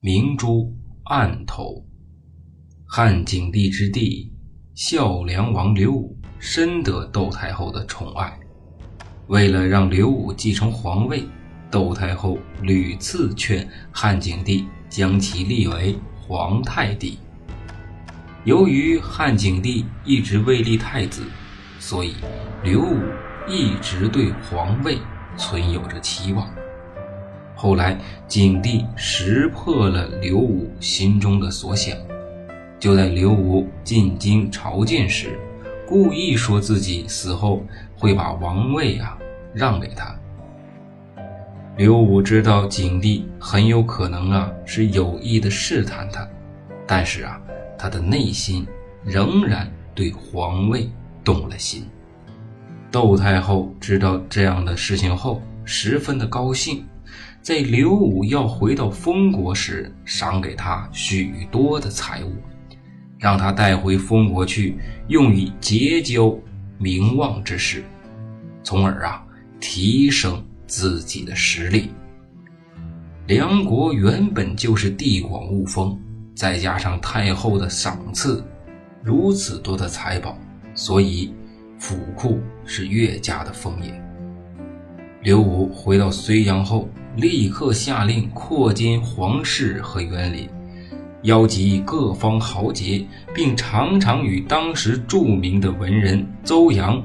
明珠暗投。汉景帝之弟孝梁王刘武深得窦太后的宠爱，为了让刘武继承皇位，窦太后屡次劝汉景帝将其立为皇太帝。由于汉景帝一直未立太子，所以刘武一直对皇位存有着期望。后来景帝识破了刘武心中的所想，就在刘武进京朝见时，故意说自己死后会把王位啊让给他。刘武知道景帝很有可能啊是有意的试探他，但是啊。他的内心仍然对皇位动了心。窦太后知道这样的事情后，十分的高兴，在刘武要回到封国时，赏给他许多的财物，让他带回封国去，用以结交名望之士，从而啊提升自己的实力。梁国原本就是地广物丰。再加上太后的赏赐，如此多的财宝，所以府库是越加的丰盈。刘武回到睢阳后，立刻下令扩建皇室和园林，邀集各方豪杰，并常常与当时著名的文人邹阳、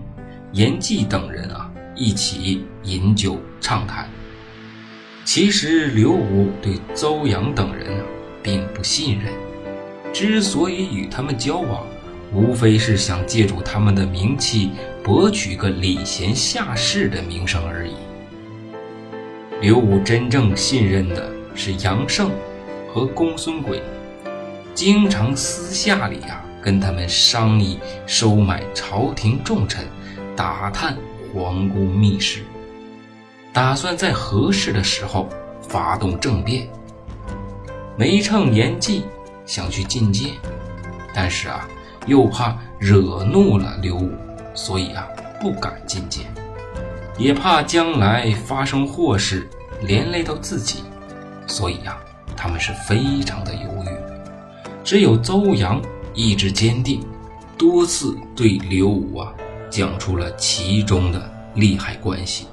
严季等人啊一起饮酒畅谈。其实刘武对邹阳等人啊。并不信任，之所以与他们交往，无非是想借助他们的名气博取个礼贤下士的名声而已。刘武真正信任的是杨胜和公孙诡，经常私下里啊跟他们商议收买朝廷重臣，打探皇宫密事，打算在合适的时候发动政变。梅乘严季想去觐见，但是啊，又怕惹怒了刘武，所以啊，不敢觐见，也怕将来发生祸事连累到自己，所以啊，他们是非常的犹豫。只有邹阳意志坚定，多次对刘武啊讲出了其中的利害关系，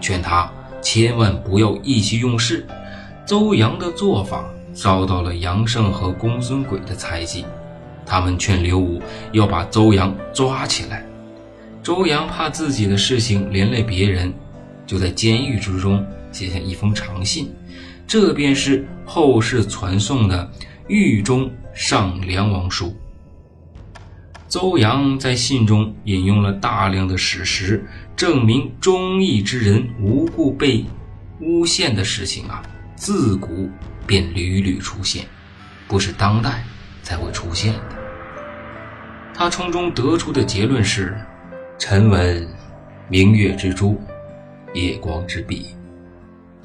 劝他千万不要意气用事。邹阳的做法。遭到了杨胜和公孙诡的猜忌，他们劝刘武要把邹阳抓起来。周阳怕自己的事情连累别人，就在监狱之中写下一封长信，这便是后世传颂的《狱中上梁王书》。邹阳在信中引用了大量的史实，证明忠义之人无故被诬陷的事情啊，自古。便屡屡出现，不是当代才会出现的。他从中得出的结论是：臣闻明月之珠，夜光之璧，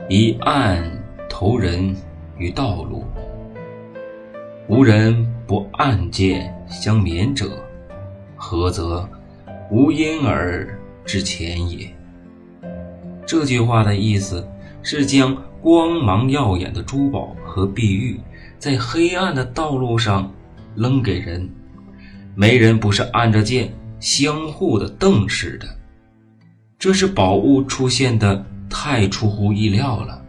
以暗投人于道路，无人不暗箭相免者，何则无因而之前也？这句话的意思是将。光芒耀眼的珠宝和碧玉，在黑暗的道路上扔给人，没人不是按着剑相互的瞪视的。这是宝物出现的太出乎意料了，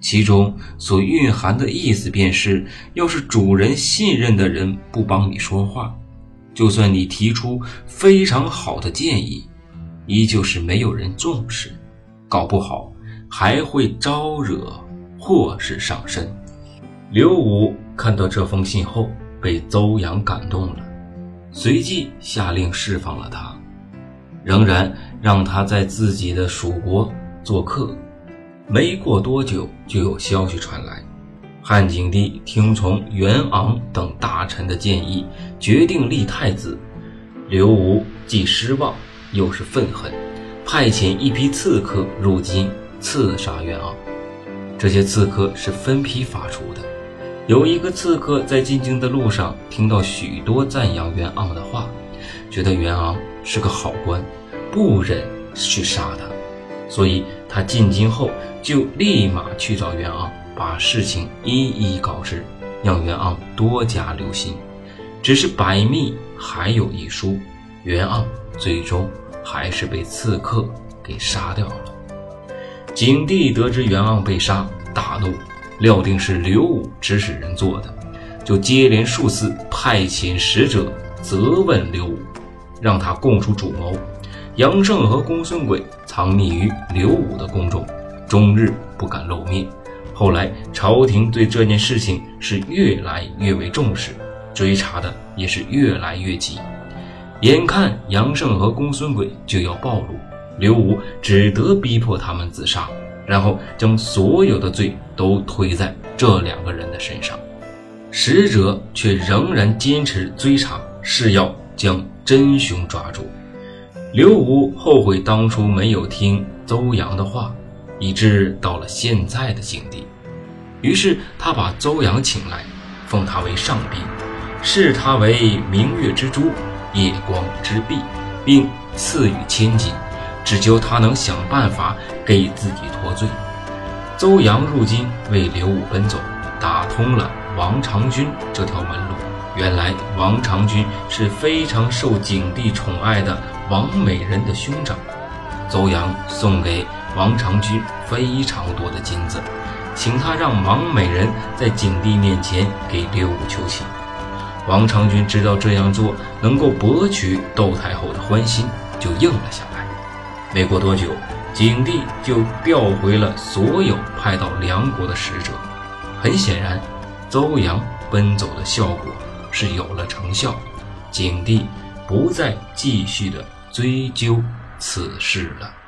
其中所蕴含的意思便是：要是主人信任的人不帮你说话，就算你提出非常好的建议，依旧是没有人重视，搞不好。还会招惹祸事上身。刘武看到这封信后，被邹阳感动了，随即下令释放了他，仍然让他在自己的蜀国做客。没过多久，就有消息传来，汉景帝听从袁昂等大臣的建议，决定立太子。刘武既失望又是愤恨，派遣一批刺客入京。刺杀袁盎，这些刺客是分批发出的。有一个刺客在进京的路上听到许多赞扬袁盎的话，觉得袁盎是个好官，不忍去杀他，所以他进京后就立马去找袁盎，把事情一一告知，让袁盎多加留心。只是百密还有一疏，袁盎最终还是被刺客给杀掉了。景帝得知袁盎被杀，大怒，料定是刘武指使人做的，就接连数次派遣使者责问刘武，让他供出主谋。杨胜和公孙鬼藏匿于刘武的宫中，终日不敢露面。后来朝廷对这件事情是越来越为重视。追查的也是越来越急，眼看杨胜和公孙鬼就要暴露，刘武只得逼迫他们自杀，然后将所有的罪都推在这两个人的身上。使者却仍然坚持追查，是要将真凶抓住。刘武后悔当初没有听邹阳的话，以致到了现在的境地。于是他把邹阳请来，封他为上宾。视他为明月之珠、夜光之璧，并赐予千金，只求他能想办法给自己脱罪。邹阳入京为刘武奔走，打通了王长君这条门路。原来王长君是非常受景帝宠爱的王美人的兄长，邹阳送给王长君非常多的金子，请他让王美人在景帝面前给刘武求情。王长君知道这样做能够博取窦太后的欢心，就应了下来。没过多久，景帝就调回了所有派到梁国的使者。很显然，邹阳奔走的效果是有了成效，景帝不再继续的追究此事了。